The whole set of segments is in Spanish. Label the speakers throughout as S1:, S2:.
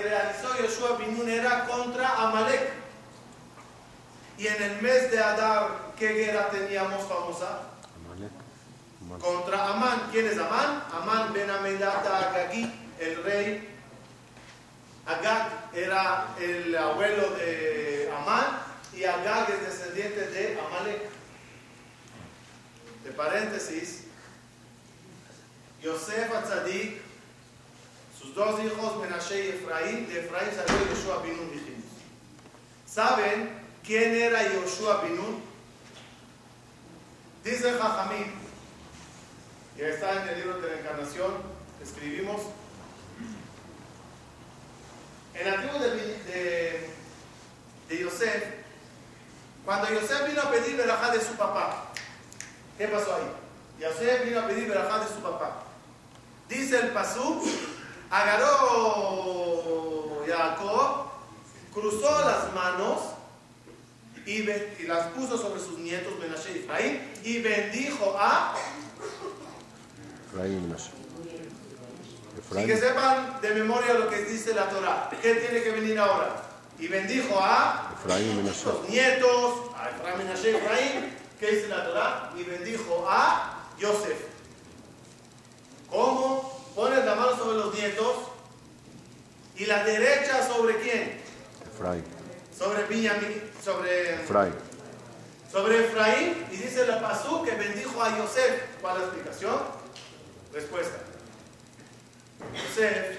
S1: que realizó Yoshua Binun era contra Amalek. Y en el mes de Adar, ¿qué guerra teníamos famosa? Contra Amán. ¿Quién es Amán? Amán ben Amedata Agagí, el rey Agag era el abuelo de Amán y Agag es descendiente de Amalek. De paréntesis, Yosef Atzadik, sus dos hijos Menashe y Efraín, de Efraín salió Yoshua Binun, dijimos. ¿Saben quién era Yoshua Binun? Dice Jajamín, que está en el libro de la encarnación, escribimos, en la tribu de, de, de Yosef, cuando Yosef vino a pedir verajá de su papá, ¿qué pasó ahí? Yosef vino a pedir verajá de su papá. Dice el pasú, agarró Jacob, cruzó las manos y, y, las puso sobre sus nietos Menashe y Efraín y bendijo a
S2: Efraín y Menashe.
S1: Y que sepan de memoria lo que dice la Torah. ¿Qué tiene que venir ahora? Y bendijo a
S2: Efraín y Menashe.
S1: los nietos, a Efraín, Menashe y Efraín. ¿Qué dice la Torah? Y bendijo a Yosef. ¿Cómo? Pones la mano sobre los nietos y la derecha sobre quién?
S2: Efraín.
S1: Sobre Benjamín, sobre
S2: Efraín.
S1: sobre Efraín y dice la pasú que bendijo a Yosef. ¿Cuál es la explicación? Respuesta. Yosef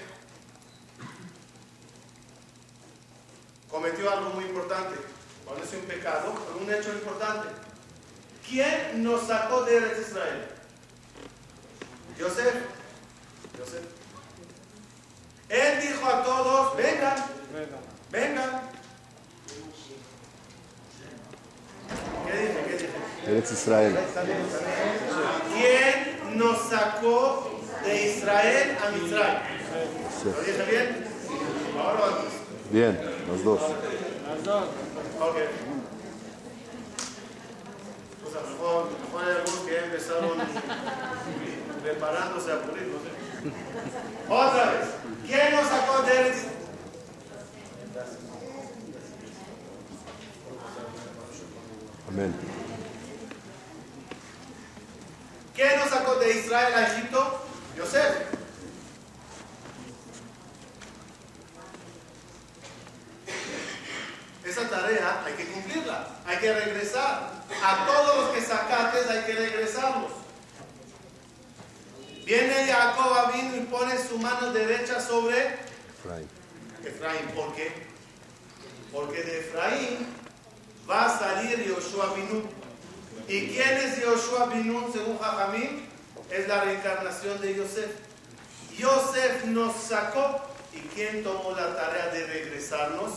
S1: cometió algo muy importante. Cuando es un pecado, pero un hecho importante. ¿Quién nos sacó de Israel? Yosef. Él dijo a todos, vengan, vengan. ¿Qué dije? ¿Qué dije?
S2: Eretz Israel.
S1: ¿Quién nos sacó de Israel a Mitzray? ¿Lo dije bien? Ahora o antes.
S2: Bien, los dos.
S1: Ok. Pues a lo mejor, a lo mejor hay algunos que ya empezaron preparándose a no sé. Otra vez. ¿Quién nos sacó de Eretz?
S2: Amén.
S1: ¿Quién nos sacó de Israel a Egipto? Yosef. Esa tarea hay que cumplirla, hay que regresar. A todos los que sacaste hay que regresarlos. Viene Jacob vino y pone su mano derecha sobre
S2: Efraín.
S1: Efraín. ¿Por qué? Porque de Efraín va a salir Yoshua Binun. ¿Y quién es Yoshua Binun según Jajamín? Es la reencarnación de Yosef. Yosef nos sacó. ¿Y quién tomó la tarea de regresarnos?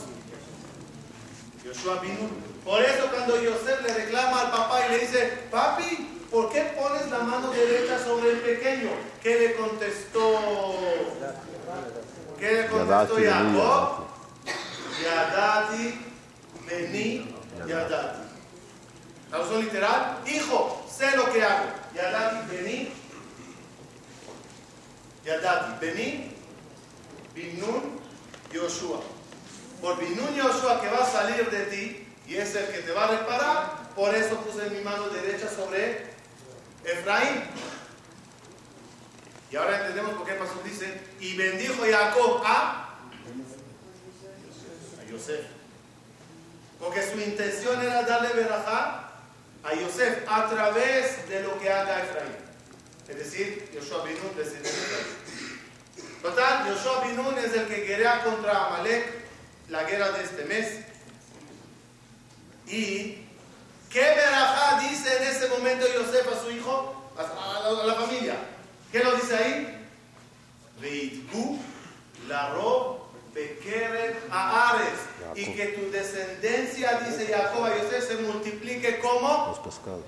S1: Yoshua Binun. Por eso cuando Yosef le reclama al papá y le dice, papi, ¿por qué pones la mano derecha sobre el pequeño? ¿Qué le contestó? ¿Qué le contestó
S2: Yadati,
S1: Jacob? Yadati, Meni, Yadati. Traducción literal, hijo, sé lo que hago. Yadati, Meni. Yadati, Bení, Binun, Yoshua. Por Binun Yoshua que va a salir de ti y es el que te va a reparar, por eso puse mi mano derecha sobre Efraín. Y ahora entendemos por qué pasó. Dice, y bendijo Jacob a, a Yosef. Porque su intención era darle verajá a Yosef a través de lo que haga Efraín. Es decir, Yoshua Binun descendiente de Total, Yoshua Binun es el que guerrea contra Amalek la guerra de este mes. ¿Y qué verajá dice en ese momento Yosef a su hijo, a, la, familia? ¿Qué lo dice ahí? Veitku la rob a Ares y que tu descendencia, dice Jacob a Yosef, se multiplique como
S2: los pescados.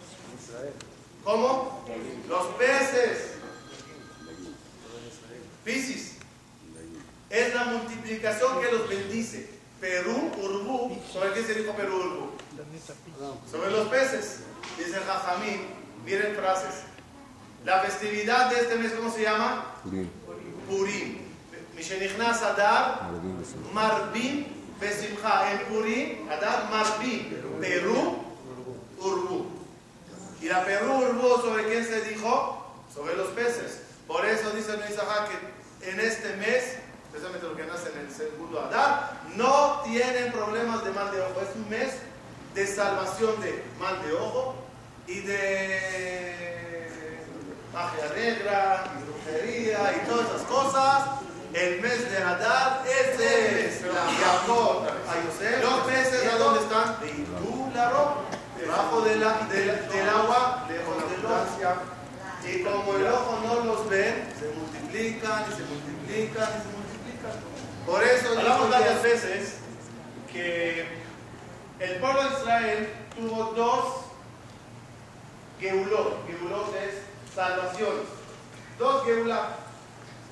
S1: ¿Cómo? Los peces. Piscis. Es la multiplicación que los bendice. Perú, Urbú. ¿Sobre qué se dijo Perú, Urbú? Sobre los peces. Dice Jajamín. Miren frases. La festividad de este mes, ¿cómo se llama?
S2: Purim.
S1: Purim. Mishenichnas Adar, Marbim, Besimcha. En Purim, Adar, Marbim. Perú, Urbú. Y la Perú, Urbú, ¿sobre quién se dijo? Sobre los peces. Por eso dice el que en este mes especialmente los que nacen en el segundo Adar, no tienen problemas de mal de ojo. Es un mes de salvación de mal de ojo y de magia negra y brujería y todas esas cosas. El mes de Adar, ese es Jacob a Los meses, ¿a dónde están? De Indúlaro, debajo de la, del agua, lejos de la Y como el ojo no los ve, se multiplican y se multiplican y se multiplican. Por eso hablamos varias veces que el pueblo de Israel tuvo dos geulot. Geulot es salvaciones. Dos geulah.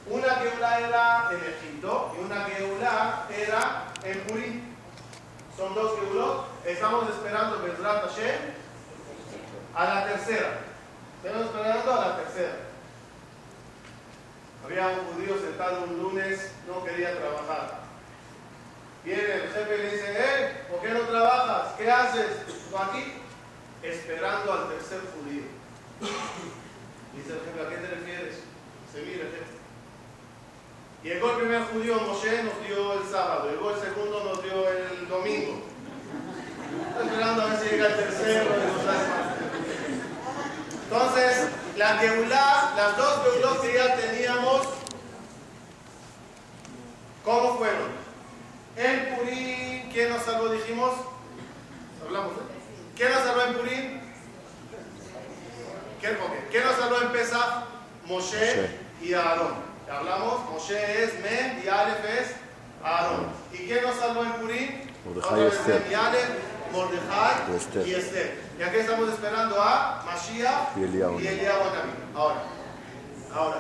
S1: Una geulá era en Egipto y una geulá era en Purim. Son dos geulot. Estamos esperando Hashem a la tercera. Estamos esperando a la tercera. Había un judío sentado un lunes, no quería trabajar. Viene el jefe y le dice, eh, ¿por qué no trabajas? ¿Qué haces? ¿Tú aquí? Esperando al tercer judío. Dice el jefe, ¿a qué te refieres? Se mira, jefe. Llegó el primer judío, Moshe, nos dio el sábado. Llegó el segundo, nos dio el domingo. Estoy esperando a ver si llega el tercero. Entonces, la Geulá, las dos Geulot que ya teníamos, ¿cómo fueron? En Purín, ¿quién nos salvó? Dijimos, hablamos, ¿eh? ¿Quién nos salvó en Purín? ¿Quién, ¿Quién nos salvó en Pesach? Moshe y Aarón. Hablamos, Moshe es Men y Aleph es Aarón. ¿Y quién nos salvó en Purín?
S2: Mordejai y Esther.
S1: Mordejai y Esther. Y aquí estamos esperando a Mashiach y Eliyahu Ahora, ahora,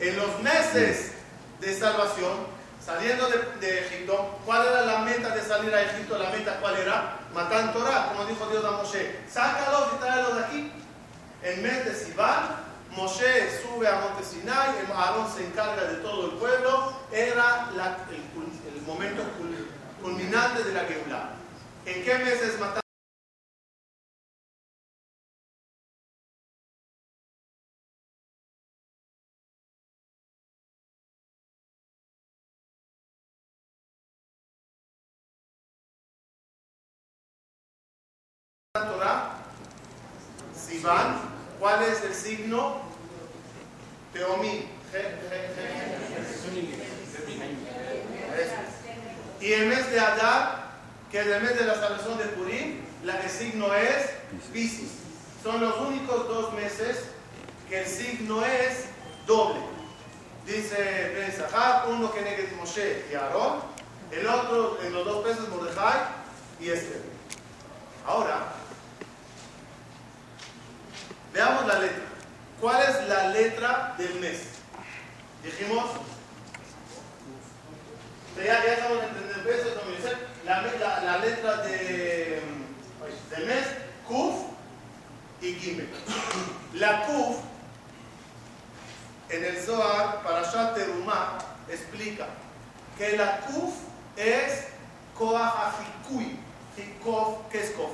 S1: en los meses de salvación, saliendo de, Egipto, ¿cuál era la meta de salir a Egipto? La meta, ¿cuál era? Matar Torah, como dijo Dios a Moshe. Sácalos y tráelos de aquí. En mes de Sivan, Moshe sube a Monte Sinai, Aarón se encarga de todo el pueblo. Era el, momento culminante de la Geulah. ¿En qué meses mataron? Signo? Teomí. Y el mes de Adar, que es el mes de la salvación de Purim, la, el signo es Piscis. Son los únicos dos meses que el signo es doble. Dice Ben Zahar, uno que negue Moshe y Aarón, el otro en los dos meses Mordejai y Esther. Ahora, Veamos la letra. ¿Cuál es la letra del mes? Dijimos, ya, ya estamos entendiendo eso, la, la, la letra de, del mes, Kuf y Gimel. La Kuf En el Zohar, Parashat Terumah explica que la Kuf es Koach Hikui. Kof, ¿qué es Kof?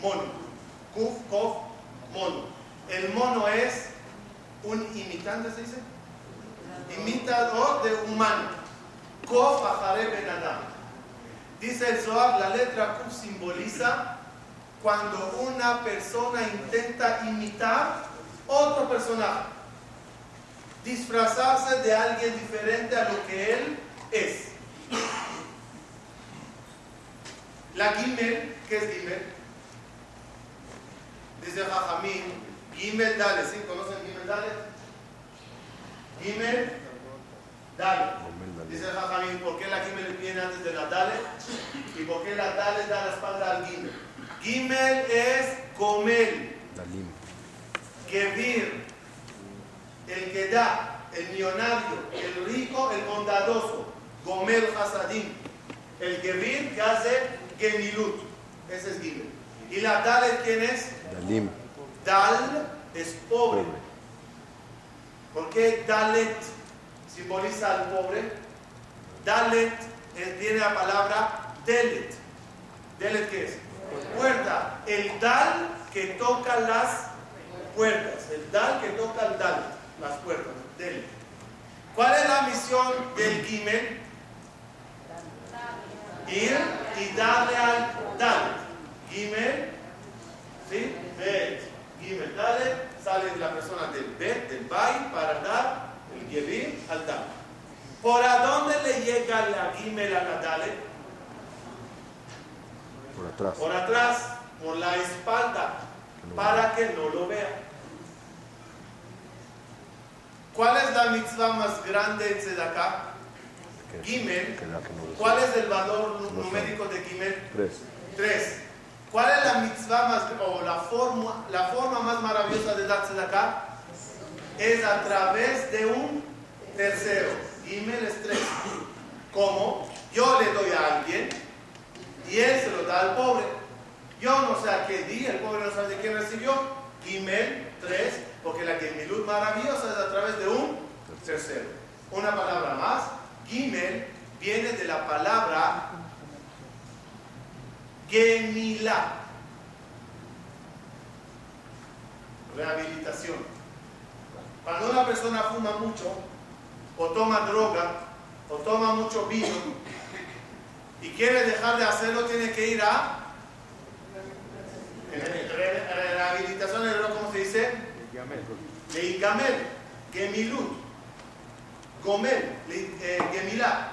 S1: Mono. Kuf, Kof, mono. El mono es un imitante, ¿se dice? Imitador de humano. Kof Ahare Ben Adam. Dice el Zohar, la letra Kuf simboliza cuando una persona intenta imitar otro personaje, disfrazarse de alguien diferente a lo que él es. La Gimel, ¿qué es Gimel? Dice Jajamín, Gimel Dale, ¿sí? ¿Conocen Gimel Dale? Gimel Dale. Dice Jajamín, ¿por qué la Gimel viene antes de la Dale? ¿Y por qué la Dale da la espalda al Gimel? Gimel es comer.
S2: Dalim.
S1: Gevir, el que da, el millonario, el rico, el bondadoso. Gomer Hasadim. El Gevir que hace Gemilut. Ese es Gimel. ¿Y la Dalet quién es?
S2: Dalim.
S1: Dal es pobre. ¿Por qué Dalet simboliza al pobre? Dalet viene la palabra Delet. ¿Delet qué es? Puerta. El Dal que toca las puertas. El Dal que toca el Dal, las puertas. Delet. ¿Cuál es la misión del Gimel? Ir y darle al Dal. Gimel, ¿sí? Gimel, dale, sale la persona del Bet, del Bay, para dar el Gevir al Dal. ¿Por a dónde le llega la Gimel a la Dale?
S2: Por atrás.
S1: Por atrás, por la espalda, para que no lo vea. ¿Cuál es la mitzvah más grande en Tzedakah? Gimel. ¿Cuál es el valor numérico de Gimel?
S2: Tres.
S1: Tres. ¿Cuál es la mitzvah más, o la forma, la forma de tzedakah? Es a través de un tercero. Gimel es tres. ¿Cómo? Yo le doy a alguien y él se lo da al pobre. Yo no sé a qué día, el pobre no sabe de quién recibió. Gimel, tres, porque la Gemilut maravillosa es a través de un tercero. Una palabra más. Gimel viene de la palabra Gemila. Rehabilitación. Cuando una persona fuma mucho, o toma droga, o toma mucho vino, y quiere dejar de hacerlo, tiene que ir a re- re- rehabilitación. ¿cómo se dice? Leigamel, Gemilut, Gomel, eh, Gemilá.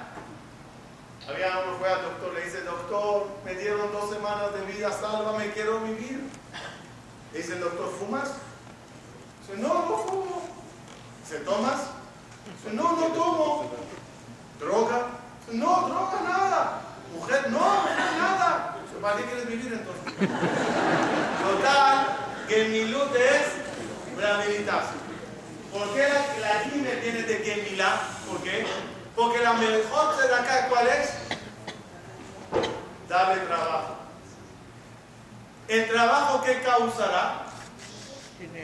S1: Había uno fue al doctor, le dice, doctor, me dieron dos semanas de vida, sálvame, quiero vivir. Le dice el doctor, ¿fumas? No, no fumo. Dice, ¿tomas? No, no tomo. ¿Droga? No, droga nada. ¿Mujer? No, mujer nada. ¿para qué quieres vivir entonces? Total, Gemilut es rehabilitarse. ¿Por qué la, la Gimel viene de Gemilá? ¿Por qué? Porque la mejor de acá, ¿cuál es? Darle trabajo. El trabajo que causará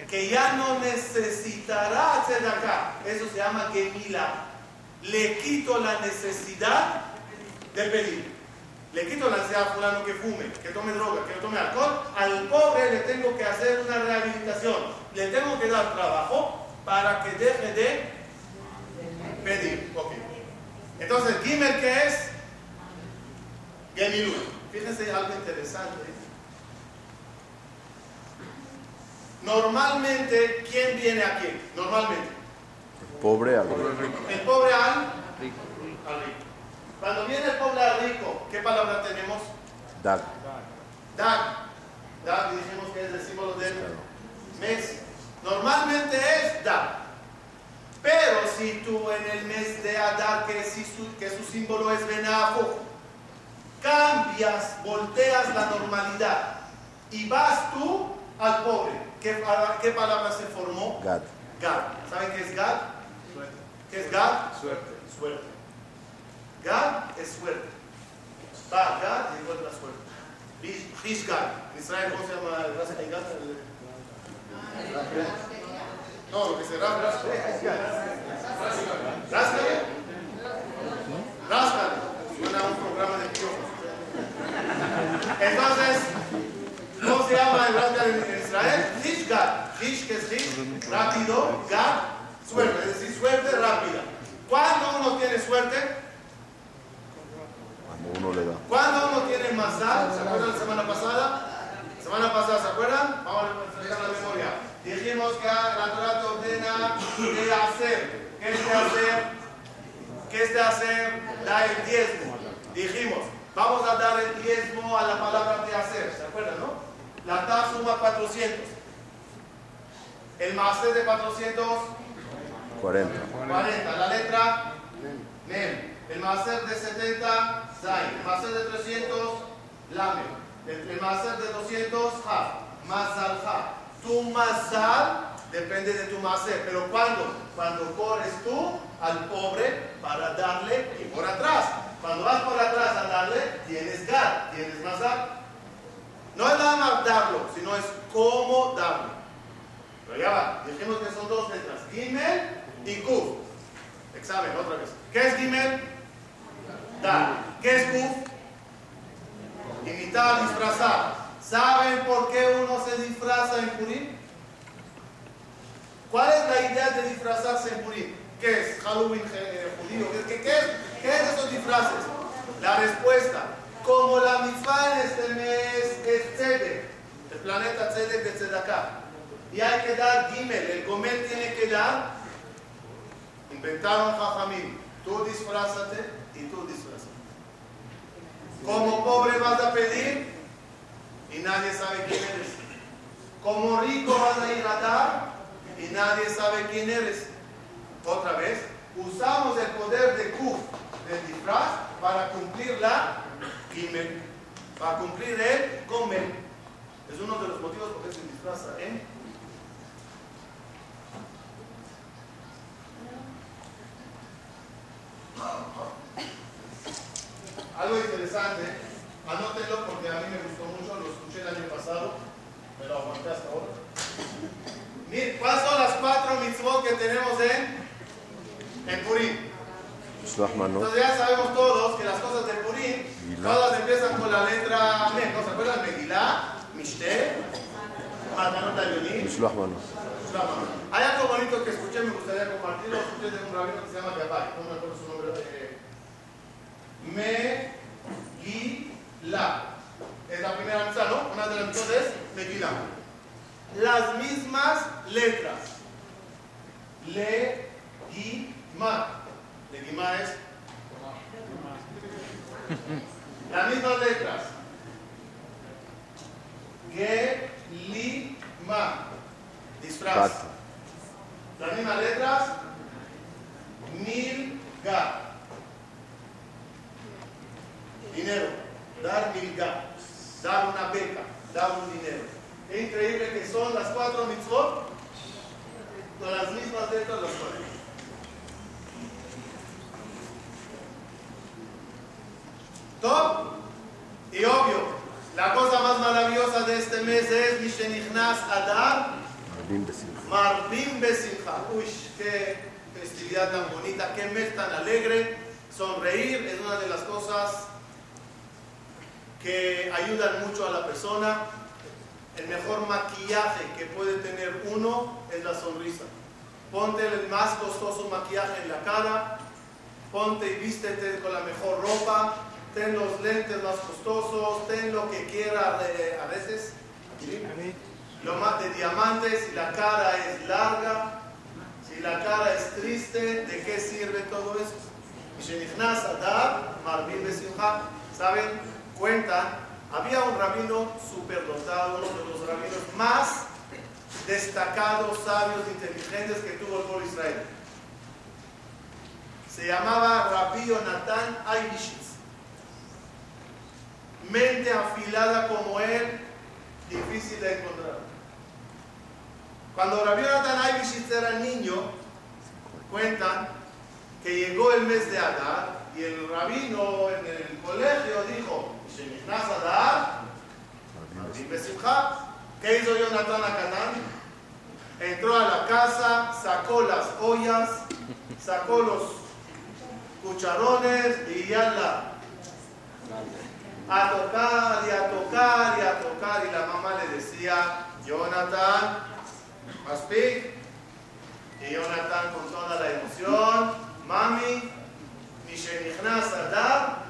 S1: que ya no necesitará hacer acá. Eso se llama Gemilá. Le quito la necesidad de pedir. Le quito la necesidad a fulano que fume, que tome droga, que tome alcohol. Al pobre le tengo que hacer una rehabilitación. Le tengo que dar trabajo para que deje de pedir. Ok. Entonces, Gimel, ¿qué es? Gemilú. Fíjense algo interesante. Normalmente, ¿quién viene a quién? Normalmente.
S2: Pobre al
S1: El pobre al al rico. Cuando viene el pobre al rico, ¿qué palabra tenemos?
S2: Dag.
S1: Dag. Dag dijimos que es el símbolo del mes. Normalmente es Dag. Pero si tú en el mes de Adar, que, si su, que su símbolo es Benafo, cambias, volteas la normalidad y vas tú al pobre, ¿qué, pa- qué palabra se formó?
S2: Gad.
S1: Gad. ¿Saben qué es Gad? ¿Qué es Gad?
S3: Suerte.
S1: Suerte. Gad es suerte. Va Gad y encuentra suerte. Rish- Gad. En Israel, ¿cómo se llama el raza de Gad? No, lo que se rasca. Ráscale. Ráscale. Suena un programa de piojos. Entonces, ¿cómo se llama el rascale en Israel? Hish Gad. Hish, que es Hish, rápido. Gad, suerte. Es decir, suerte rápida. ¿Cuándo uno tiene suerte?
S2: Cuando uno le da.
S1: ¿Cuándo uno tiene mazal? ¿Se acuerdan la semana pasada? Semana pasada, ¿se acuerdan? Vamos a refrescar la memoria. Dijimos que la Torah te ordena de hacer. ¿Qué es de hacer? ¿Qué es de hacer? Da el diezmo. Dijimos, vamos a dar el diezmo a la palabra de hacer. ¿Se acuerdan, no? La TAF suma 400. El máster de 400,
S2: 40.
S1: 40. La letra, Mem. El máster de 70, Zain. El máster de 300, Lamed. El, el máster de 200, Ha. Mazal, Ha. Tu mazal depende de tu máster. Pero ¿cuándo? Cuando corres tú al pobre para darle y por atrás. Cuando vas por atrás a darle, tienes gar, tienes mazal. No es nada más darlo, sino es cómo darlo. Pero ya va, dijimos que son dos letras, Gimel y Kuf. Examen, otra vez. ¿Qué es Gimel? Dar. ¿Qué es Kuf? Imitar, disfrazar. ¿Saben por qué uno se disfraza en Purim? ¿Cuál es la idea de disfrazarse en Purim? ¿Qué es? ¿Halloween eh, judío? ¿Qué, qué, qué es? ¿Qué es esos disfraces? La respuesta. Como la mitzvah en este mes es Tzedek, el planeta Tzedek de Tzedakah. Y hay que dar Gimel, el Gomel tiene que dar. Inventaron Jajamim. Tú disfrázate y tú disfrázate. Como pobre vas a pedir y nadie sabe quién eres. Como rico vas a ir a dar y nadie sabe quién eres. Otra vez, usamos el poder de Kuf, del disfraz, para cumplir la Para cumplir el Gomel. Es uno de los motivos por qué se disfraza, ¿eh? Algo interesante, anótenlo porque a mí me gustó mucho, lo escuché el año pasado, me lo aguanté hasta ahora. ¿cuáles son las cuatro mitzvot que tenemos en, en Purim?
S2: Manot.
S1: Entonces ya sabemos todos que las cosas de Purim,
S2: Megilá.
S1: todas empiezan con la letra Mem, ¿no se acuerdan? Megilá, Mishte,
S2: Manot.
S1: Shlama. Hay algo bonito que escuché, me gustaría compartirlo, escuché de un rabino que se llama Gabay, no me acuerdo su nombre. eh, Megilá. Es la primera mitzvah, ¿no? Una de las mitzvot es Megilá. Las mismas letras. Le, Gi, Ma. Legimá es las mismas letras. Gelima. Disfraz.
S2: Gato.
S1: Las mismas letras. Milga. Dinero. Dar milga. Dar una beca. Dar un dinero. Es increíble que son las cuatro mitzvot con las mismas letras las cuales. Top. Y obvio, la cosa más maravillosa de este mes es Mishenichnas Adar. Marbim Besimcha. Uy, qué festividad tan bonita, qué mes tan alegre. Sonreír es una de las cosas que ayudan mucho a la persona. El mejor maquillaje que puede tener uno es la sonrisa. Ponte el más costoso maquillaje en la cara, ponte y vístete con la mejor ropa, ten los lentes más costosos, ten lo que quiera de- a veces. Lo más de diamantes, si la cara es larga, si la cara es triste, ¿de qué sirve todo eso? ¿saben? Cuentan, había un rabino superdotado, uno de los rabinos más destacados, sabios, inteligentes que tuvo el pueblo Israel. Se llamaba Rabbi Jonathan Aibishitz. Mente afilada como él, difícil de encontrar. Cuando Rabbi Jonathan Aibishitz era niño, cuentan que llegó el mes de Adar y el rabino en el colegio dijo, "Shenichnas Adar,
S2: Rabim besimcha.
S1: Rabbi Besimcha". ¿Qué hizo Jonathan Akatán? Entró a la casa, sacó las ollas, sacó los cucharones y ya la a tocar y a tocar y a tocar y la mamá le decía, Jonathan, speak. Y Jonathan con toda la emoción, mami, Mishenichnas Adar,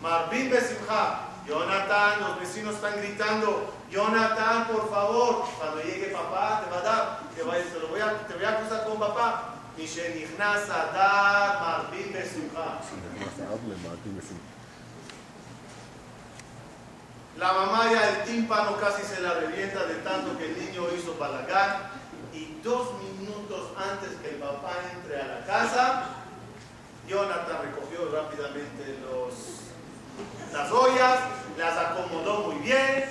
S1: Marvin Besimha. Jonathan, los vecinos están gritando, Jonathan, por favor, cuando llegue papá, te va a dar, te, voy, te, lo voy a, te voy a acusar con papá. Mishenichnas Adar, Marvin Besimha. La mamá ya el tímpano casi se la revienta de tanto que el niño hizo balagán y dos minutos antes que el papá entre a la casa, Jonathan recogió rápidamente los, las ollas, las acomodó muy bien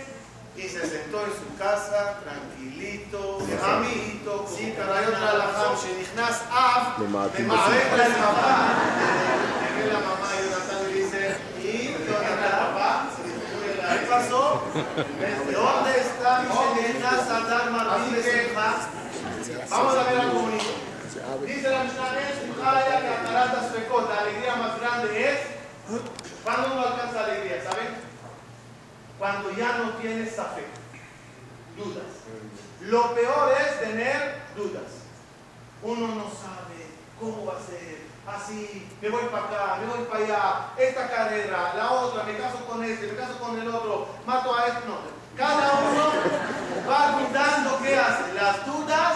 S1: y se sentó en su casa tranquilito, amiguito, sí, caray, otra la shenichnas af, de la papá. la mamá y Jonathan le dice, y Jonathan, papá, ¿Qué pasó? ¿Dónde está Mishenichnas Adar Martín de Vamos a ver algo bonito. Dice la Mishnah, que Cataratas Fecot, la alegría más grande es cuando uno alcanza alegría, ¿saben? Cuando ya no tienes fe, dudas. Lo peor es tener dudas. Uno no sabe cómo va a ser, así, me voy para acá, me voy para allá, esta carrera, la otra, me caso con este, me caso con el otro, mato a este, no. Cada uno va dudando qué hace. Las dudas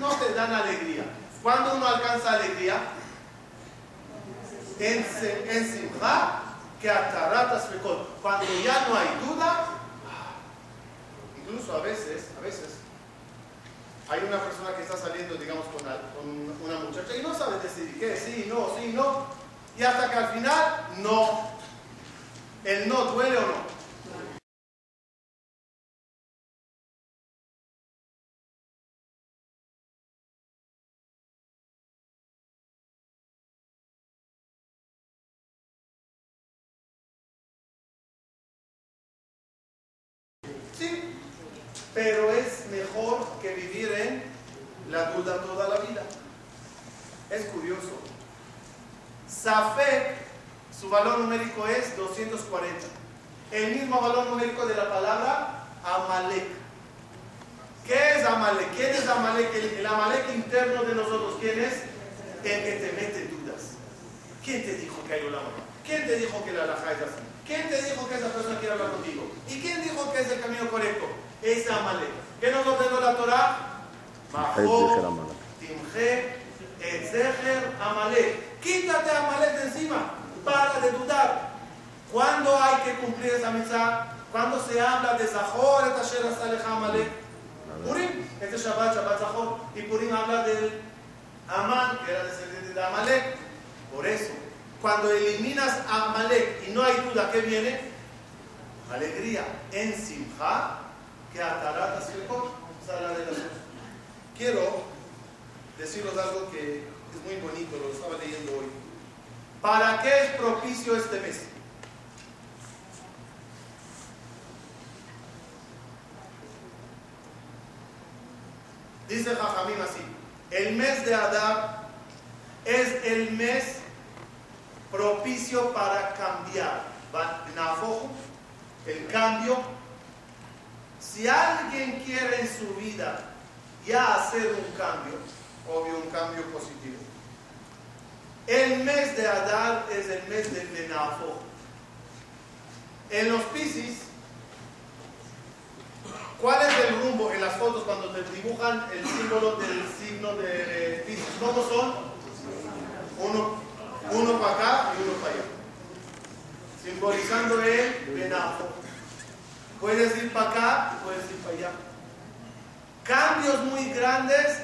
S1: no, te dan alegría. Cuando uno alcanza alegría, en, en Simcha, que ataratas Cuando ya no hay duda, incluso a veces, a veces, hay una persona que está saliendo, digamos, con, una muchacha y no sabe decidir qué, sí, no, sí, no. Y hasta que al final, no. El no duele o no. Pero es mejor que vivir en la duda toda la vida. Es curioso. Safek, su valor numérico es 240. El mismo valor numérico de la palabra Amalek. ¿Qué es Amalek? ¿Quién es Amalek? El, Amalek interno de nosotros. ¿Quién es? El que te mete dudas. ¿Quién te dijo que hay un amor? ¿Quién te dijo que la alhaja es así? ¿Quién te dijo que esa persona quiere hablar contigo? ¿Y quién dijo que es el camino correcto? Es Amalek. ¿Qué nos ordenó la Torah? Bajo, Timje, Amalek. Quítate Amalek de encima. Para de dudar. ¿Cuándo hay que cumplir esa misa? ¿Cuándo se habla de Zahor, et Asher Amalek? Purim, este es Shabbat, Shabbat Zahor. Y Purim habla del Amán, que era descendiente de Amalek. Por eso, cuando eliminas a Amalek y no hay duda que viene, alegría en Simcha que la. Quiero deciros algo que es muy bonito, lo estaba leyendo hoy. ¿Para qué es propicio este mes? Dice Jajamim así, el mes de Adar es el mes propicio para cambiar. El cambio si alguien quiere en su vida ya hacer un cambio, obvio un cambio positivo, el mes de Adar es el mes del Menafo. En los Piscis, ¿cuál es el rumbo en las fotos cuando te dibujan el símbolo del signo de Piscis? ¿Cómo son? Uno, uno para acá y uno para allá. Simbolizando el Menafo. Puedes ir para acá y puedes ir para allá. Cambios muy grandes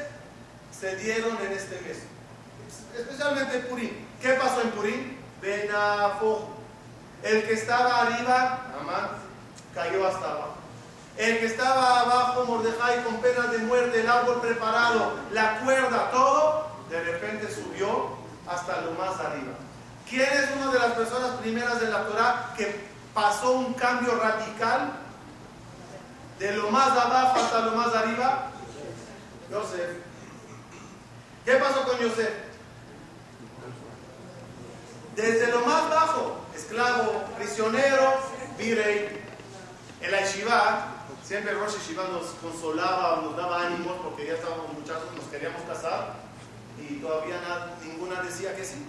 S1: se dieron en este mes. Especialmente en Purim. ¿Qué pasó en Purim? Benafo. El que estaba arriba, Amán, cayó hasta abajo. El que estaba abajo, Mordejai, con pena de muerte, el árbol preparado, la cuerda, todo, de repente subió hasta lo más arriba. ¿Quién es una de las personas primeras de la Torah que pasó un cambio radical de lo más abajo hasta lo más arriba, Yosef. ¿Qué pasó con Yosef? Desde lo más bajo, esclavo, prisionero, virey, en la siempre Rosh Yeshiva nos consolaba, nos daba ánimos porque ya estábamos muchachos, nos queríamos casar y todavía ninguna decía que sí.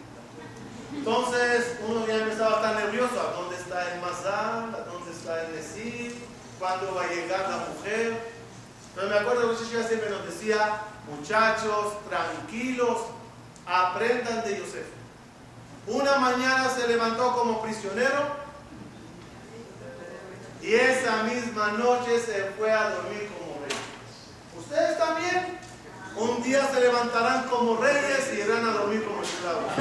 S1: Entonces uno ya empezaba tan nervioso, ¿a dónde está el Mazal? ¿A dónde está el Nesir? ¿Cuándo va a llegar la mujer? Pero me acuerdo que Yeshiva siempre nos decía, muchachos, tranquilos, aprendan de Yosef. Una mañana se levantó como prisionero y esa misma noche se fue a dormir como rey. ¿Ustedes también? Un día se levantarán como reyes y irán a dormir como esclavos.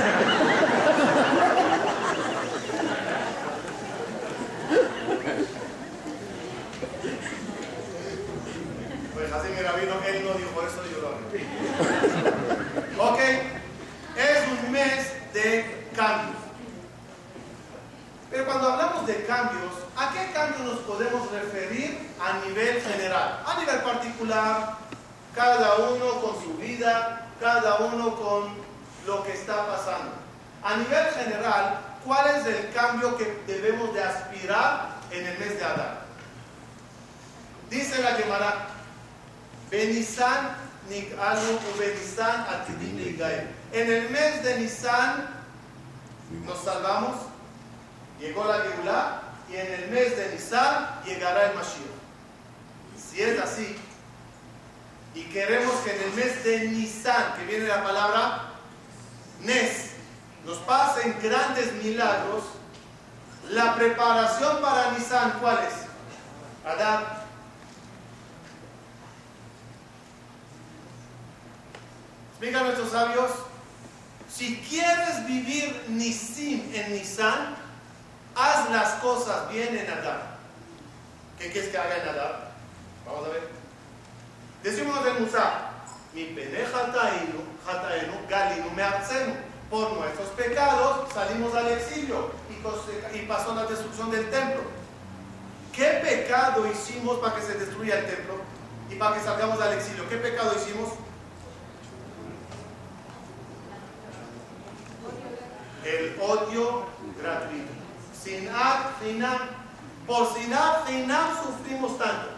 S1: Rabino, él no dijo eso, yo lo hago. Ok, es un mes de cambios. Pero cuando hablamos de cambios, ¿a qué cambios nos podemos referir a nivel general? A nivel particular, cada uno con su vida, cada uno con lo que está pasando. A nivel general, ¿cuál es el cambio que debemos de aspirar en el mes de Adán? Dice la Gemara, Benisan Nikalu Benisan En el mes de Nisan nos salvamos, llegó la Geulah y en el mes de Nisan llegará el Mashiach. Si es así, y queremos que en el mes de Nisan, que viene la palabra Nes, nos pasen grandes milagros, la preparación para Nisan, ¿cuál es? Adán. Explican nuestros sabios, si quieres vivir Nisim en Nisan, haz las cosas bien en Adán. ¿Qué quieres que haga en Adán? Vamos a ver. Decimos de Musa, mi pene jatainu, galinu mearzenu. Por nuestros pecados salimos al exilio y, pasó la destrucción del templo. ¿Qué pecado hicimos para que se destruya el templo y para que salgamos al exilio? ¿Qué pecado hicimos? El odio gratuito. Sin finam. Por sinat finam sufrimos tanto.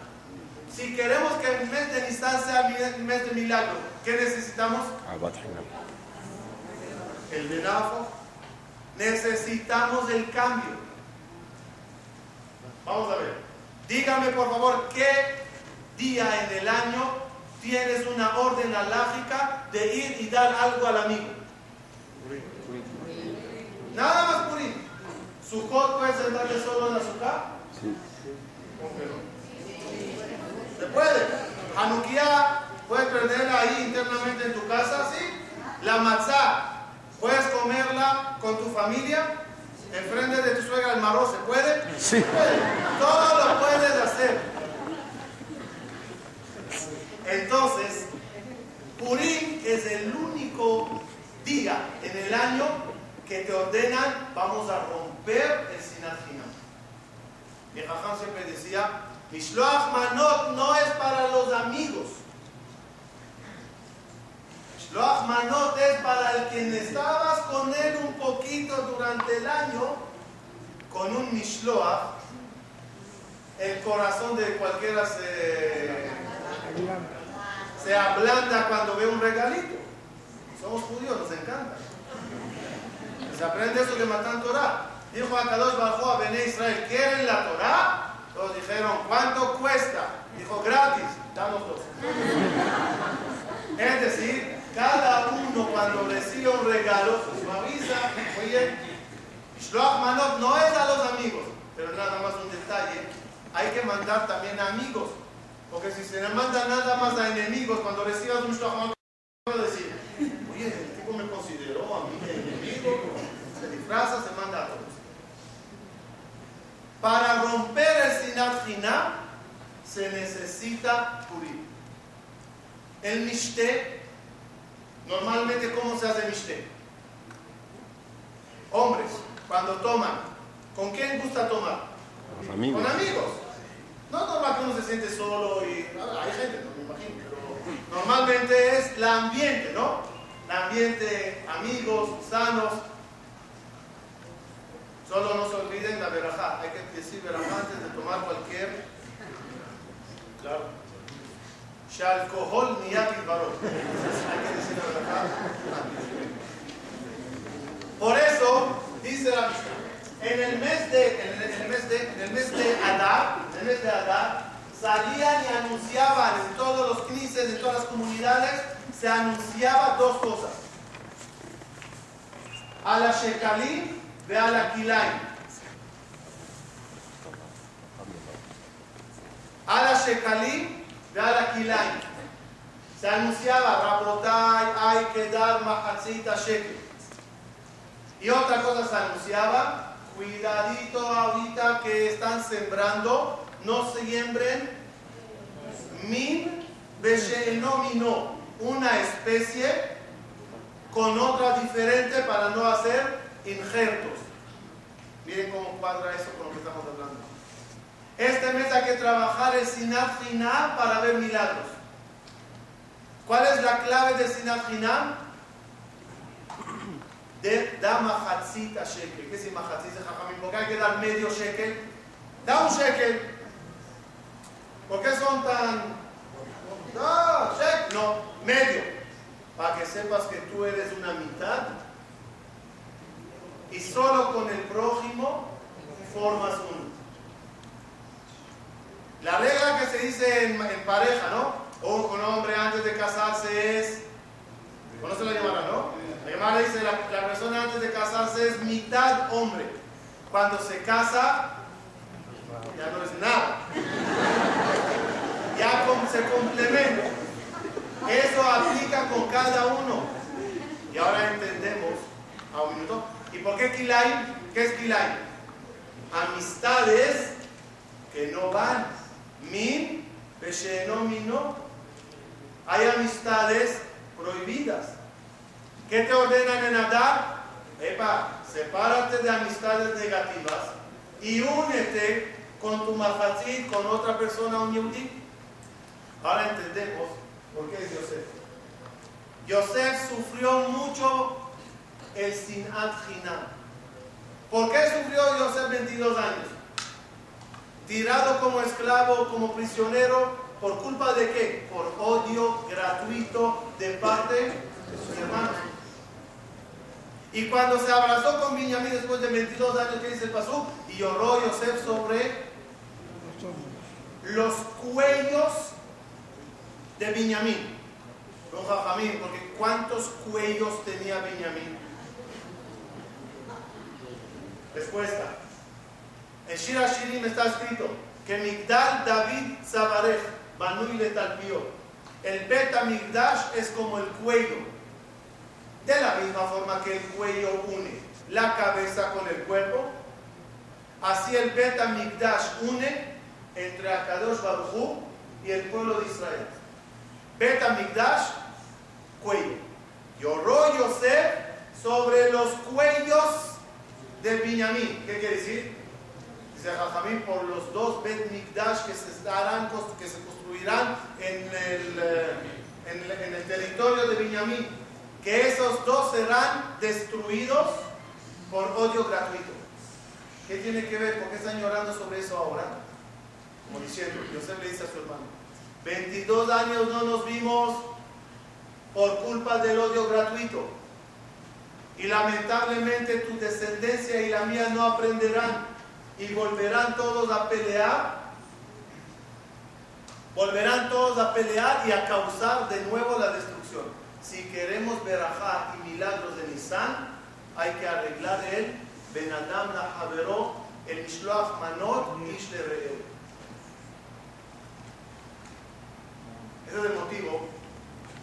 S1: Si queremos que el mes de Nisan sea el mes de milagro, ¿qué necesitamos? El venafo. Necesitamos el cambio. Vamos a ver. Dígame por favor qué día en el año tienes una orden alágica de ir y dar algo al amigo. Nada más purín. ¿Su puede sentarle solo en la azúcar? Sí. Se puede. Hanukkah, puedes perderla ahí internamente en tu casa, ¿sí? La matzah, puedes comerla con tu familia, enfrente de tu suegra el marro, ¿se puede? Sí. Todo lo puedes hacer. Entonces, Purim es el único día en el año que te ordenan, vamos a romper el Sinat Mi jajam siempre decía, Mishloach Manot no es para los amigos. Mishloach Manot es para el quien estabas con él un poquito durante el año, con un Mishloach, el corazón de cualquiera se, se ablanda cuando ve un regalito. Somos judíos, nos encanta. Se aprende eso de Matan Torah. Dijo a Kadosh Bajo a Bene Israel, ¿quieren la Torah? Todos dijeron, ¿cuánto cuesta? Dijo, gratis, dos. es decir, cada uno cuando recibe un regalo, pues lo avisa, oye, Shloach Manot no es a los amigos, pero nada más un detalle, hay que mandar también a amigos, porque si se le manda nada más a enemigos, cuando recibas un Shloach Manot, a decir, oye, el tipo me consideró a mí enemigo, se disfraza, se manda a todos. Para romper el Sinat se necesita purir. El Mishte, normalmente, ¿cómo se hace Mishte? Hombres, cuando toman, ¿con quién gusta tomar? Con amigos. No normal que uno se siente solo y. Hay gente, no me imagino, pero normalmente es el ambiente, ¿no? El ambiente, amigos, sanos. Solo no se olviden la verajá. Hay que decir verajá antes de tomar cualquier. Claro. alcohol ni Hay que decir la verajá. Por eso, dice la en el mes de, en el mes de, en el mes de Adar, en el mes de Adar, salían y anunciaban en todos los crisis, de todas las comunidades, se anunciaba dos cosas. A la Shekalim ve a la Kilay. A la Shekalim ve a la Kilay. Se anunciaba, Rabotai, hay que dar Mahatzita Shekel. Y otra cosa se anunciaba, cuidadito ahorita que están sembrando, no siembren min no una especie con otra diferente para no hacer injertos. Miren cómo cuadra eso con lo que estamos hablando. Este mes hay que trabajar el Sinat para ver milagros. ¿Cuál es la clave de Sinat de da mahatzita shekel. ¿Qué es mahatzita jajamín? ¿Por qué hay que dar medio shekel? Da un shekel. ¿Por qué son tan... No, shekel. No, medio. Para que sepas que tú eres una mitad y solo con el prójimo formas uno. La regla que se dice en, pareja, ¿no? O con hombre antes de casarse es... ¿Conoce la llamada, no? La dice, la, la persona antes de casarse es mitad hombre. Cuando se casa, ya no es nada. Ya se complementa. Eso aplica con cada uno. Y ahora entendemos, a un minuto, ¿y por qué Kilay? ¿Qué es Kilay? Amistades que no van. Min, no. Hay amistades prohibidas. ¿Qué te ordenan en Adar? Epa, sepárate de amistades negativas y únete con tu mahatzit, con otra persona, un yudí. Ahora entendemos por qué es Yosef. Yosef sufrió mucho el sinat hinam. ¿Por qué sufrió Yosef 22 años? Tirado como esclavo, como prisionero, ¿por culpa de qué? Por odio gratuito de parte de sus hermanos. Y cuando se abrazó con Benjamín después de 22 años, ¿qué dice el Pasú? Y lloró Yosef sobre los cuellos de Benjamín. No Jajamín, porque ¿cuántos cuellos tenía Benjamín? Respuesta. En Shira Shirim está escrito que Migdal David Zabarej, Banui le talpió. El Beta Migdash es como el cuello de la misma forma que el cuello une la cabeza con el cuerpo, así el Bet Migdash une entre Akadosh Baruj y el pueblo de Israel. Bet Migdash, cuello. Lloró Yosef sobre los cuellos de Binyamin. ¿Qué quiere decir? Dice Jajamín, por los dos Bet Migdash que se, estarán, que se construirán en el, eh, en, el territorio de Binyamin que esos dos serán destruidos por odio gratuito. ¿Qué tiene que ver? ¿Por qué están llorando sobre eso ahora? Como diciendo, José le dice a su hermano, 22 años no nos vimos por culpa del odio gratuito. Y lamentablemente tu descendencia y la mía no aprenderán y volverán todos a pelear. Volverán todos a pelear y a causar de nuevo la destrucción si queremos verajá y milagros de Nisan, hay que arreglar el Benadam Nahaveró, el Mishloach Manot, Ish Ese es el motivo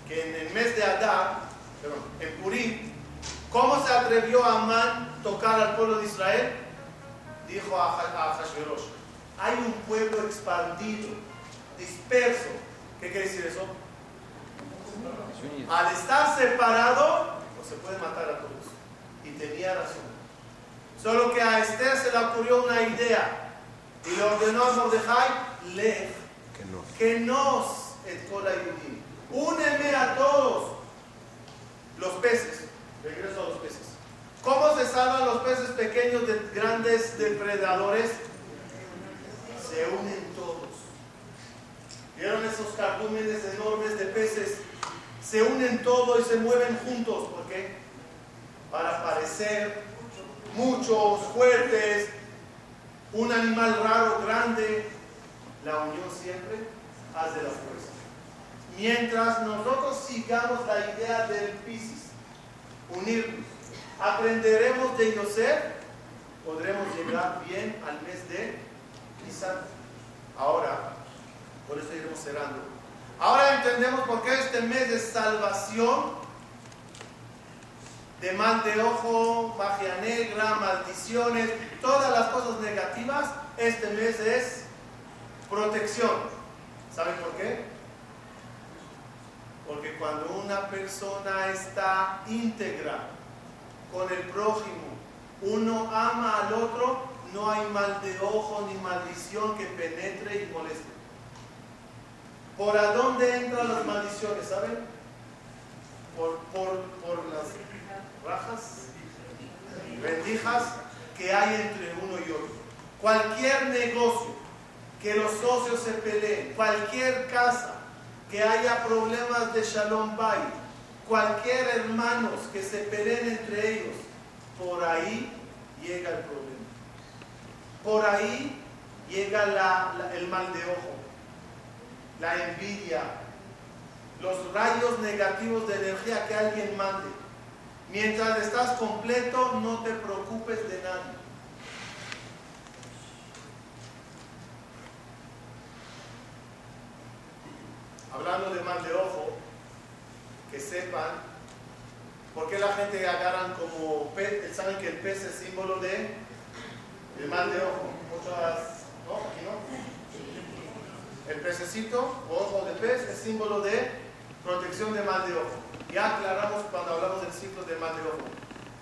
S1: que en el mes de Adar, en Purim, ¿cómo se atrevió Amán tocar al pueblo de Israel? Dijo a, a hay un pueblo expandido, disperso. ¿Qué quiere decir eso? Al estar separado, no se puede matar a todos. Y tenía razón. Solo que a Esther se le ocurrió una idea. Y le ordenó a Mordejai, le que nos et úneme a todos los peces. Regreso a los peces. ¿Cómo se salvan los peces pequeños de grandes depredadores? Se unen todos. ¿Vieron esos cardúmenes enormes de peces? Se unen todos y se mueven juntos. ¿Por qué? Para parecer muchos, fuertes, un animal raro, grande. La unión siempre hace la fuerza. Mientras nosotros sigamos la idea del Pisces, unirnos, aprenderemos de Yosef, podremos llegar bien al mes de Nisan. Ahora, por eso iremos cerrando. Ahora entendemos por qué este mes de salvación, de mal de ojo, magia negra, maldiciones, todas las cosas negativas, este mes es protección. ¿Saben por qué? Porque cuando una persona está íntegra con el prójimo, uno ama al otro, no hay mal de ojo ni maldición que penetre y moleste. ¿Por a dónde entran las maldiciones? ¿Saben? Por, las rajas, rendijas que hay entre uno y otro. Cualquier negocio que los socios se peleen, cualquier casa que haya problemas de Shalom Bay, cualquier hermanos que se peleen entre ellos, por ahí llega el problema. Por ahí llega el mal de ojo, la envidia, los rayos negativos de energía que alguien mande. Mientras estás completo, no te preocupes de nada. Hablando de mal de ojo, que sepan por qué la gente agarran como pez, saben que el pez es símbolo de el mal de ojo. Muchas. Aquí no. El pececito ojo de pez es símbolo de protección de mal de ojo. Ya aclaramos cuando hablamos del ciclo de mal de ojo.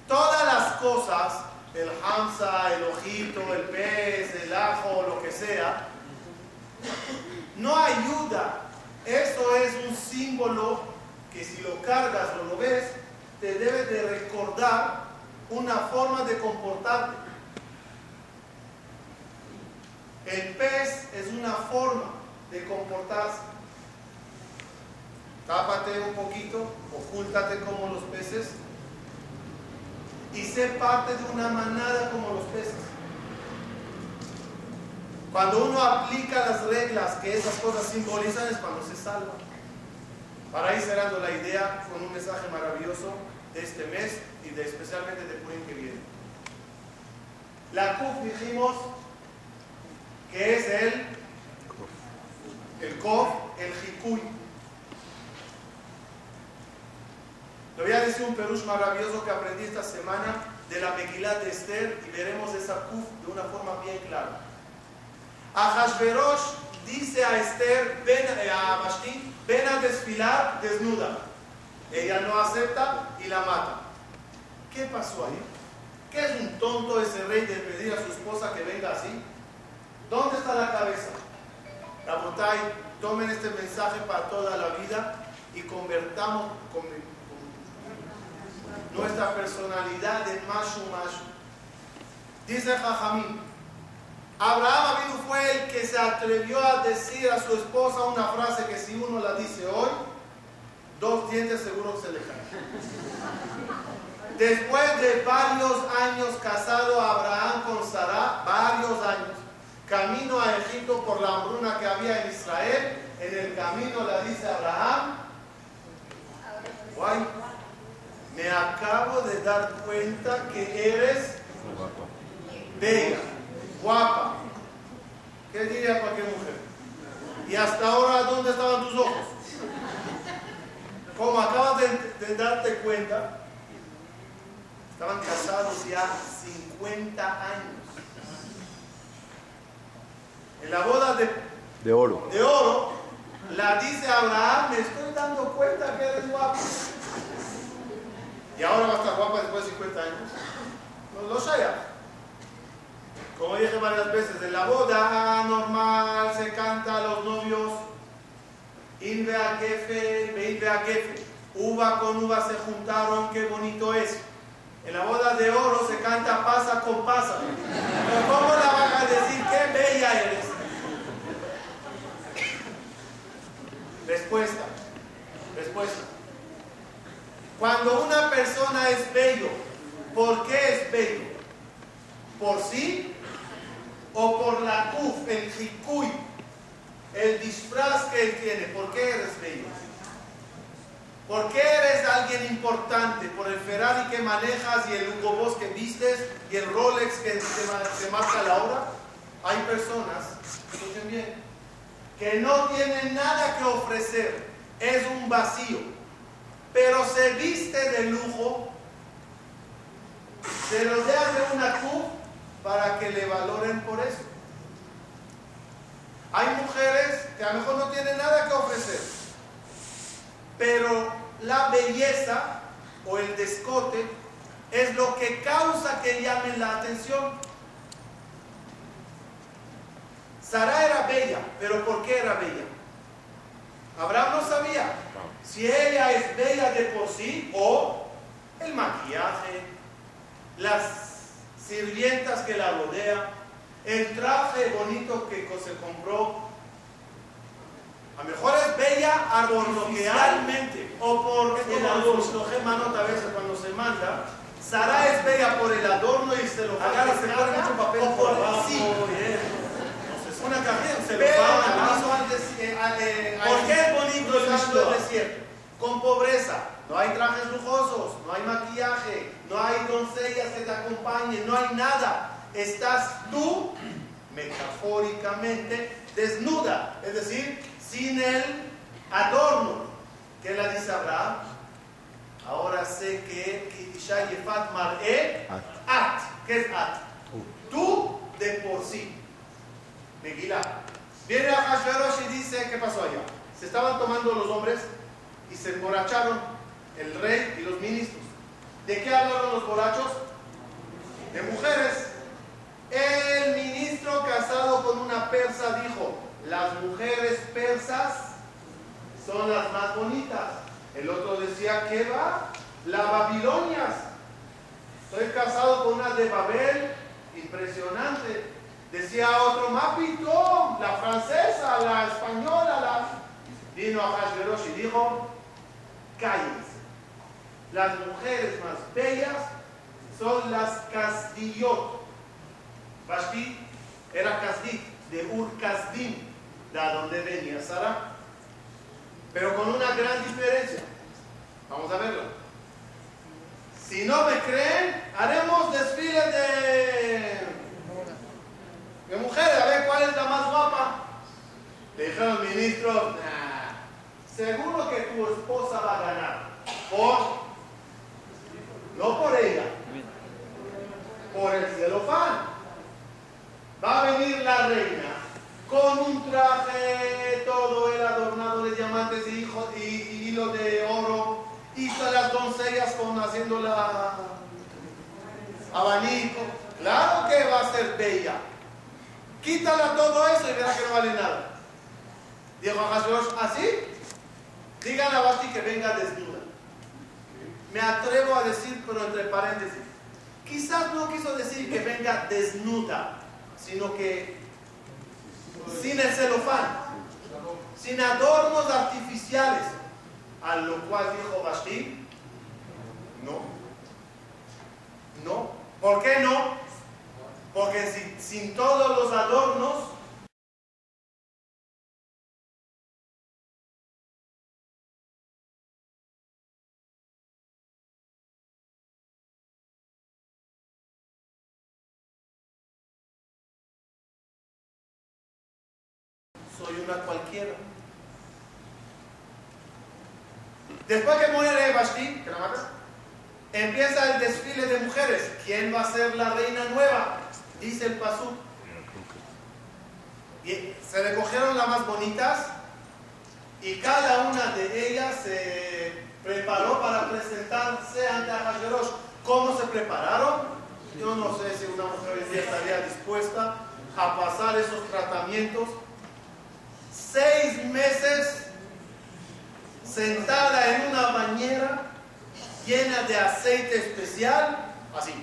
S1: Todas las cosas, el hamsa, el ojito, el pez, el ajo, lo que sea, no ayuda eso es un símbolo que si lo cargas o lo ves, te debe de recordar una forma de comportarte. El pez es una forma de comportarse. Tápate un poquito, ocúltate como los peces y sé parte de una manada como los peces. Cuando uno aplica las reglas que esas cosas simbolizan es cuando se salva. Para ir cerrando la idea con un mensaje maravilloso de este mes y de especialmente de Purim que viene. La Kuf dijimos que es el el Kof, el Hikuy. Le voy a decir un perush maravilloso que aprendí esta semana de la Megilá de Esther y veremos esa Kuf de una forma bien clara. Ahashverosh dice a Esther, ven, eh, a Vashti, ven a desfilar desnuda. Ella no acepta y la mata. ¿Qué pasó ahí? ¿Qué es un tonto ese rey de pedir a su esposa que venga así? ¿Dónde está la cabeza? Rabotai, tomen este mensaje para toda la vida y convertamos nuestra personalidad en Mashu Mashu. Dice Jajamín, Abraham fue el que se atrevió a decir a su esposa una frase que si uno la dice hoy, dos dientes seguro se le caen. Después de varios años casado Abraham con Sara, varios años, camino a Egipto por la hambruna que había en Israel, en el camino le dice Abraham, guay, me acabo de dar cuenta que eres bella guapa. ¿Qué diría cualquier mujer? Y hasta ahora, ¿dónde estaban tus ojos? Como acabas de, darte cuenta, estaban casados ya 50 años. En la boda de,
S2: de oro.
S1: De oro, la dice Abraham, me estoy dando cuenta que eres guapa. Y ahora va a estar guapa después de 50 años. No lo sé como dije varias veces, en la boda normal se canta a los novios Inve a Gefe, Inve a Gefe. Uva con uva se juntaron, qué bonito es. En la boda de oro se canta pasa con pasa. Pero ¿cómo la van a decir qué bella eres? Respuesta. Respuesta. Cuando una persona es bello, ¿por qué es bello? ¿Por sí o por la kuf, el jikuy, el disfraz que él tiene? ¿Por qué eres bello? ¿Por qué eres alguien importante? ¿Por el Ferrari que manejas y el Hugo Boss que vistes y el Rolex que te, marca la hora? Hay personas, escuchen bien, que no tienen nada que ofrecer. Es un vacío. Pero se viste de lujo, se rodea de una cruz para que le valoren por eso. Hay mujeres que a lo mejor no tienen nada que ofrecer, pero la belleza o el descote es lo que causa que llamen la atención. Sara era bella, pero ¿por qué era bella? Abraham no sabía si ella es bella de por sí o el maquillaje, las sirvientas que la rodean, el traje bonito que se compró a lo mejor es bella artificialmente o por el adorno. manota a veces cuando se manda. Sara es bella por el adorno y se lo agarra, se pone mucho papel o por abajo. Sí. Una cajita se lo paga. Eh, eh, ¿Por qué es bonito el desierto? Con pobreza. No hay trajes lujosos, no hay maquillaje, no hay doncellas que te acompañen, no hay nada. Estás tú, metafóricamente, desnuda. Es decir, sin el adorno. que la dice Abraham? Ahora sé que Isha Yefat Mar'e At. ¿Qué es At? Tú de por sí. Megilá. Viene a Hashverosh y dice, ¿qué pasó allá? Se estaban tomando los hombres y se emborracharon el rey y los ministros. ¿De qué hablaron los borrachos? De mujeres. El ministro casado con una persa dijo, las mujeres persas son las más bonitas. El otro decía, ¿qué va? Las babilonias. Estoy casado con una de Babel, impresionante. Decía otro, Mapito, la francesa, la española, la... Vino a Hashverosh y dijo, cállense. Las mujeres más bellas son las Casdillot. Vashti era Casdit, de Ur Casdim de donde venía Sara. Pero con una gran diferencia. Vamos a verlo. Si no me creen, haremos desfiles de, mujeres, a ver cuál es la más guapa. Le dijeron ministro, seguro que tu esposa va a ganar. Por, no por ella, por el celofán. Va a venir la reina con un traje todo el adornado de diamantes y, hilo de oro, y las doncellas con haciendo la abanico. Claro que va a ser bella. Quítala todo eso y verá que no vale nada. Dijo a así, díganle a Basti que venga desnuda. Me atrevo a decir, pero entre paréntesis, quizás no quiso decir que venga desnuda, sino que sin el celofán, sin adornos artificiales. A lo cual dijo Bashir, no, no. ¿Por qué no? Porque sin todos los adornos cualquiera. Después que muere Vashti, que la mata, empieza el desfile de mujeres. ¿Quién va a ser la reina nueva? Dice el Pasú. Y se recogieron las más bonitas y cada una de ellas se preparó para presentarse ante Hashverosh. ¿Cómo se prepararon? Yo no sé si una mujer estaría dispuesta a pasar esos tratamientos seis meses sentada en una bañera llena de aceite especial, así.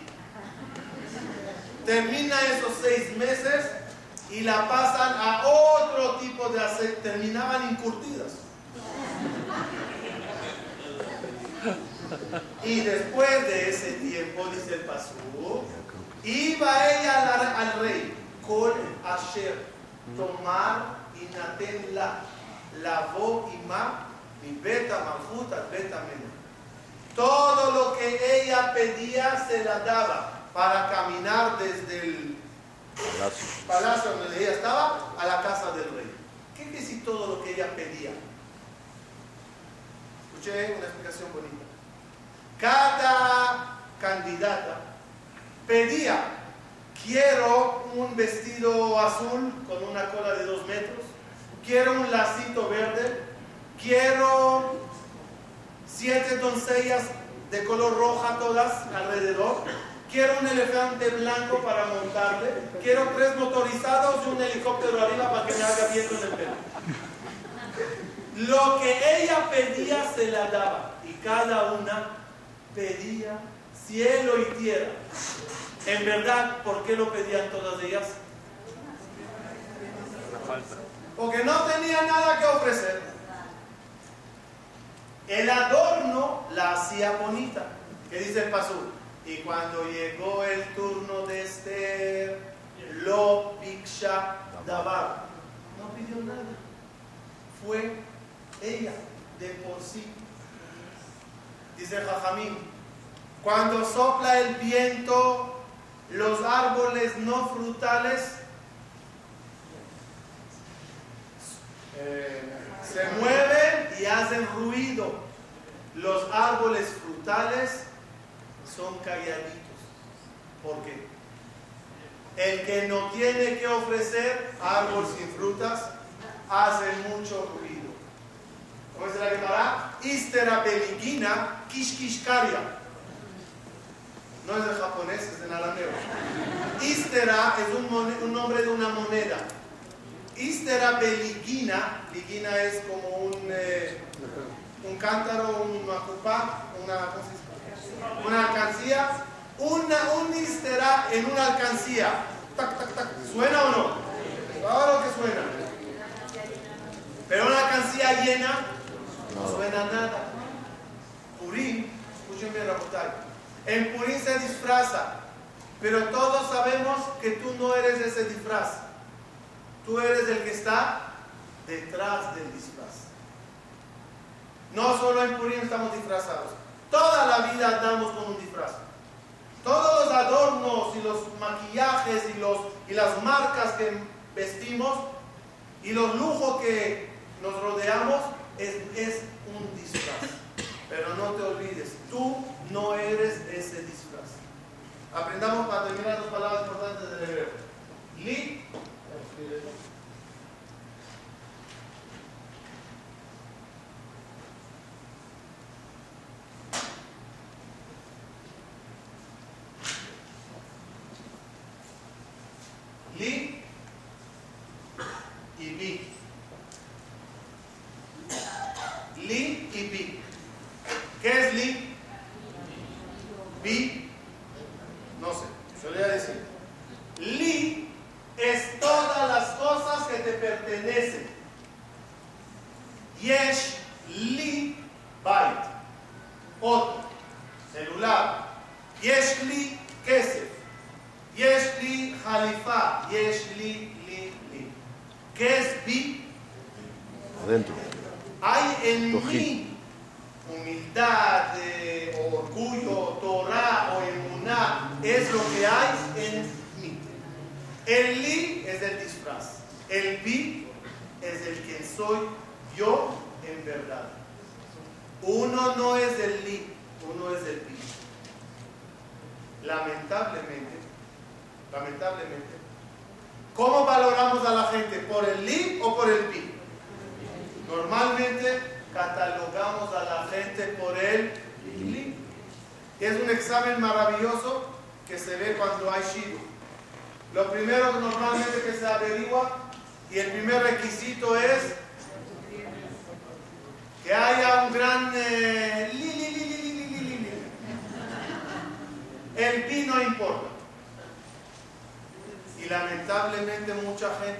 S1: Termina esos seis meses y la pasan a otro tipo de aceite, terminaban incurtidas. Y después de ese tiempo, dice el pasú, iba ella al, rey, con Asher, tomar y natenla, la lavó y ma, mi beta malfuta, beta Todo lo que ella pedía se la daba para caminar desde el palacio, donde ella estaba a la casa del rey. ¿Qué quiere decir todo lo que ella pedía? Escuché una explicación bonita. Cada candidata pedía, quiero un vestido azul con una cola de dos metros, quiero un lacito verde, quiero siete doncellas de color roja todas alrededor, quiero un elefante blanco para montarle, quiero tres motorizados y un helicóptero arriba para que me haga viento en el pelo. Lo que ella pedía se la daba y cada una pedía cielo y tierra. En verdad, ¿por qué lo pedían todas ellas? Porque no tenía nada que ofrecer. El adorno la hacía bonita. ¿Qué dice el pasú? Y cuando llegó el turno de Esther, lo piksha dabar. No pidió nada. Fue ella de por sí. Dice Jajamín, cuando sopla el viento, los árboles no frutales se mueven y hacen ruido. Los árboles frutales son calladitos. ¿Por qué? El que no tiene que ofrecer árbol sin frutas hace mucho ruido. ¿Cómo es la Gemara? Istera beligina kishkishkaria. No es de japonés, es en arameo. Istera es un, nombre de una moneda. Istera beligina, ligina es como un, eh, un cántaro, un macupá, una, una alcancía. Una, un istera en una alcancía. ¿Suena o no? Ahora lo que suena. Pero una alcancía llena no suena nada. Purín, escuchen bien, En Purín se disfraza, pero todos sabemos que tú no eres ese disfraz. Tú eres el que está detrás del disfraz. No solo en Purín estamos disfrazados. Toda la vida andamos con un disfraz. Todos los adornos y los maquillajes y, los, y las marcas que vestimos y los lujos que nos rodeamos es, un disfraz. Pero no te olvides, tú no eres ese disfraz. Aprendamos para terminar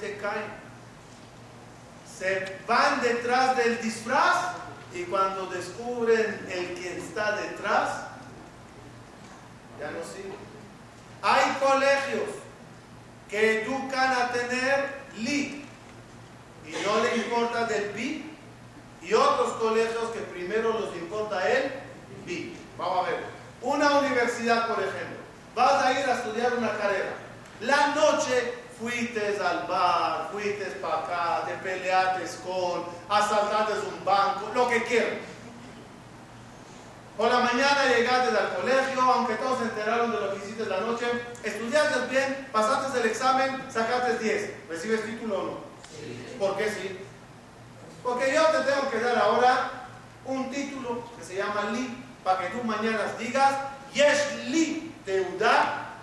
S1: gente. Se van detrás del disfraz y cuando descubren el que está detrás, ya no sigue. Hay colegios que educan a tener li y no le importa del pi y otros colegios que primero les importa el pi. Vamos a ver. Una universidad, por ejemplo, vas a ir a estudiar una carrera. La noche fuiste al bar, fuiste para acá, te peleaste con, asaltaste un banco, lo que quieras. Por la mañana llegaste al colegio, aunque todos se enteraron de lo que hiciste la noche, estudiaste bien, pasaste el examen, sacaste 10. ¿Recibes título o no? ¿Por qué sí? Porque yo te tengo que dar ahora un título que se llama Li, para que tú mañana digas, Yesh Li Teuda,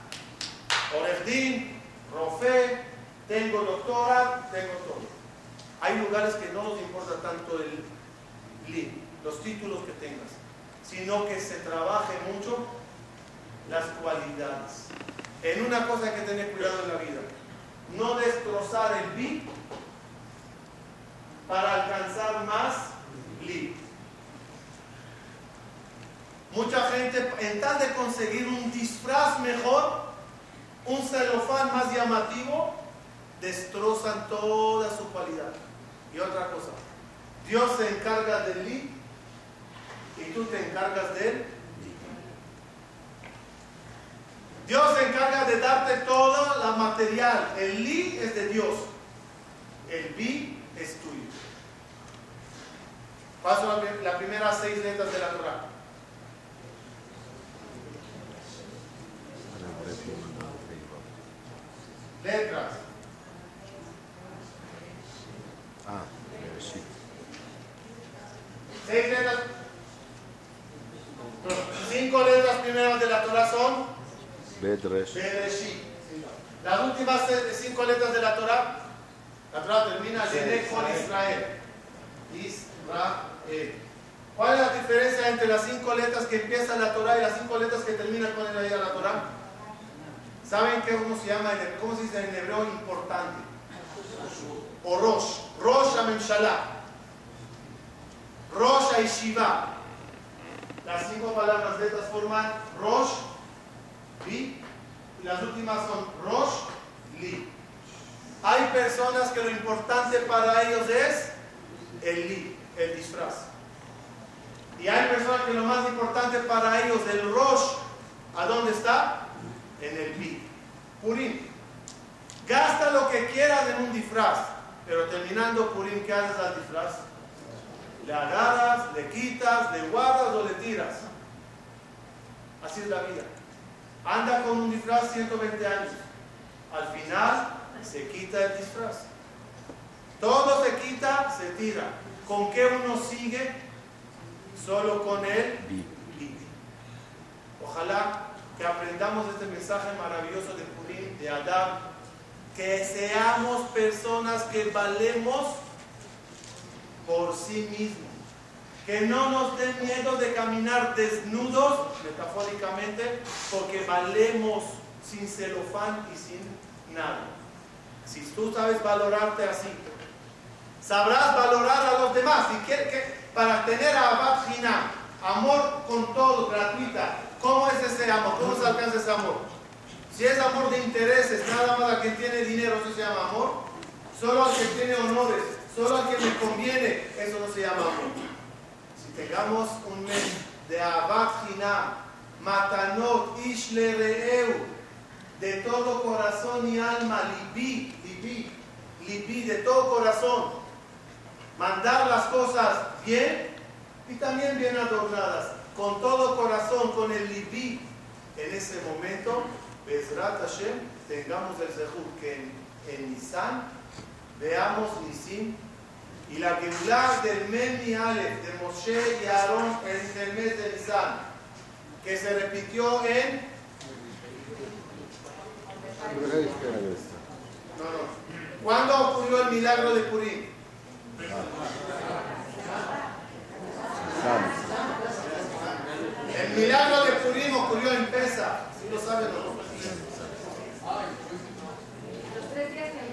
S1: Orefdin, Rofe, tengo doctora, tengo todo. Hay lugares que no nos importa tanto el Li, los títulos que tengas, sino que se trabaje mucho las cualidades. En una cosa hay que tener cuidado en la vida, no destrozar el Bi para alcanzar más li. Mucha gente, en tal de conseguir un disfraz mejor, un celofán más llamativo, destrozan toda su cualidad. Y otra cosa, Dios se encarga del li y tú te encargas de él. Dios se encarga de darte toda la material. El li es de Dios. El bi es tuyo. Paso a las primeras seis letras de la Torah. Que no nos dé miedo de caminar desnudos, metafóricamente, porque valemos sin celofán y sin nada. Si tú sabes valorarte así, sabrás valorar a los demás. Si quieres que, para tener a Abad amor con todo, gratuita, ¿cómo es ese amor? ¿Cómo se alcanza ese amor? Si es amor de intereses, nada más a quien tiene dinero, eso se llama amor. Solo al que tiene honores, solo al que me conviene, eso no se llama amor. Tengamos un mes de Abad Matanot, Ishle Reeu, de todo corazón y alma, libi, libi, libi, de todo corazón, mandar las cosas bien y también bien adornadas, con todo corazón, con el libi, en ese momento, Bezrat tengamos el zehut que en, en Nisan veamos Nisim y la Geulá del mes Mihalef de Moshe y Aarón en el mes de Nisan, que se repitió en. No, ¿Cuándo ocurrió el milagro de Purim? El milagro de Purim ocurrió en Pesa. Si lo saben, no
S3: Los tres días que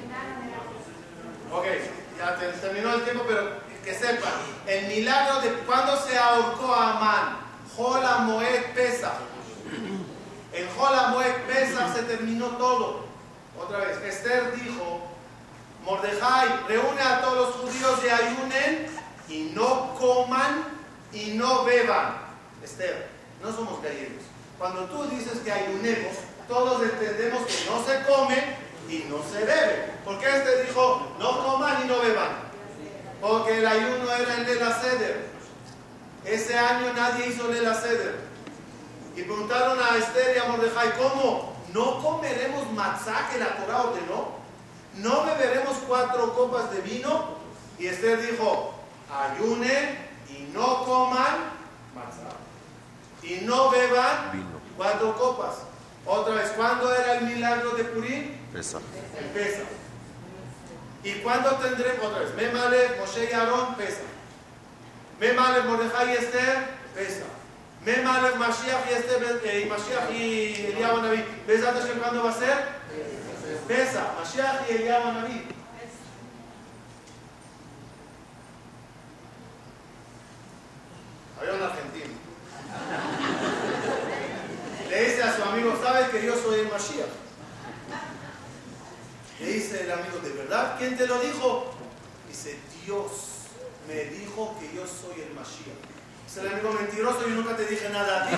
S1: Ok terminó el tiempo, pero que sepan, el milagro de cuando se ahorcó a Amán, Jola Moed Pesa. En Jola Moed Pesa se terminó todo. Otra vez, Esther dijo, Mordejai, reúne a todos los judíos y ayunen y no coman y no beban. Esther, no somos gallegos. Cuando tú dices que ayunemos, todos entendemos que no se come y no se bebe. ¿Por qué Esther dijo, no coman y no beban? Porque el ayuno era en Lela Seder. Ese año nadie hizo Lela Seder. Y preguntaron a Esther y a Mordejai, ¿cómo? ¿No comeremos matzá que la Torah ordenó? ¿No beberemos cuatro copas de vino? Y Esther dijo, ayunen y no coman matzá. Y no beban
S2: Vino.
S1: cuatro copas. Otra vez, ¿cuándo era el milagro de Purim?
S2: Pesa.
S1: Empieza. ¿Y cuándo tendremos otra vez? Memale, Moshe y Aarón, pesa. Memale, Mordejai y Esther, pesa. Memale, Mashiach y Esther, eh, y Mashiach y Eliyahu Naví. ¿Ves antes que cuándo va a ser? Pesa. Mashiach y Eliyahu Naví. Había un argentino. Le dice a su amigo, ¿sabes que yo soy el Mashiach? Le dice el amigo, ¿de verdad? ¿Quién te lo dijo? Dice, Dios me dijo que yo soy el Mashiach. Dice el amigo, mentiroso, yo nunca te dije nada a ti.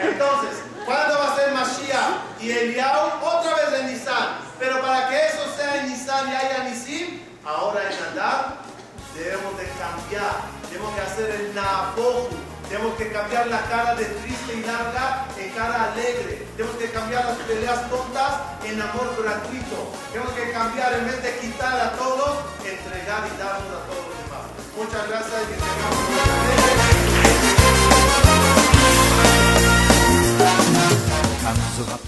S1: Entonces, ¿cuándo va a ser Mashiach? Y Eliyahu otra vez en Nisan. Pero para que eso sea en Nisan y haya Nisim, ahora en Adar debemos de cambiar, debemos de hacer el Nabohu, tenemos que cambiar la cara de triste y larga en cara alegre, tenemos que cambiar las peleas tontas en amor gratuito, tenemos que cambiar en vez de quitar a todos, entregar y darnos a todos los demás. Muchas gracias y que tengamos una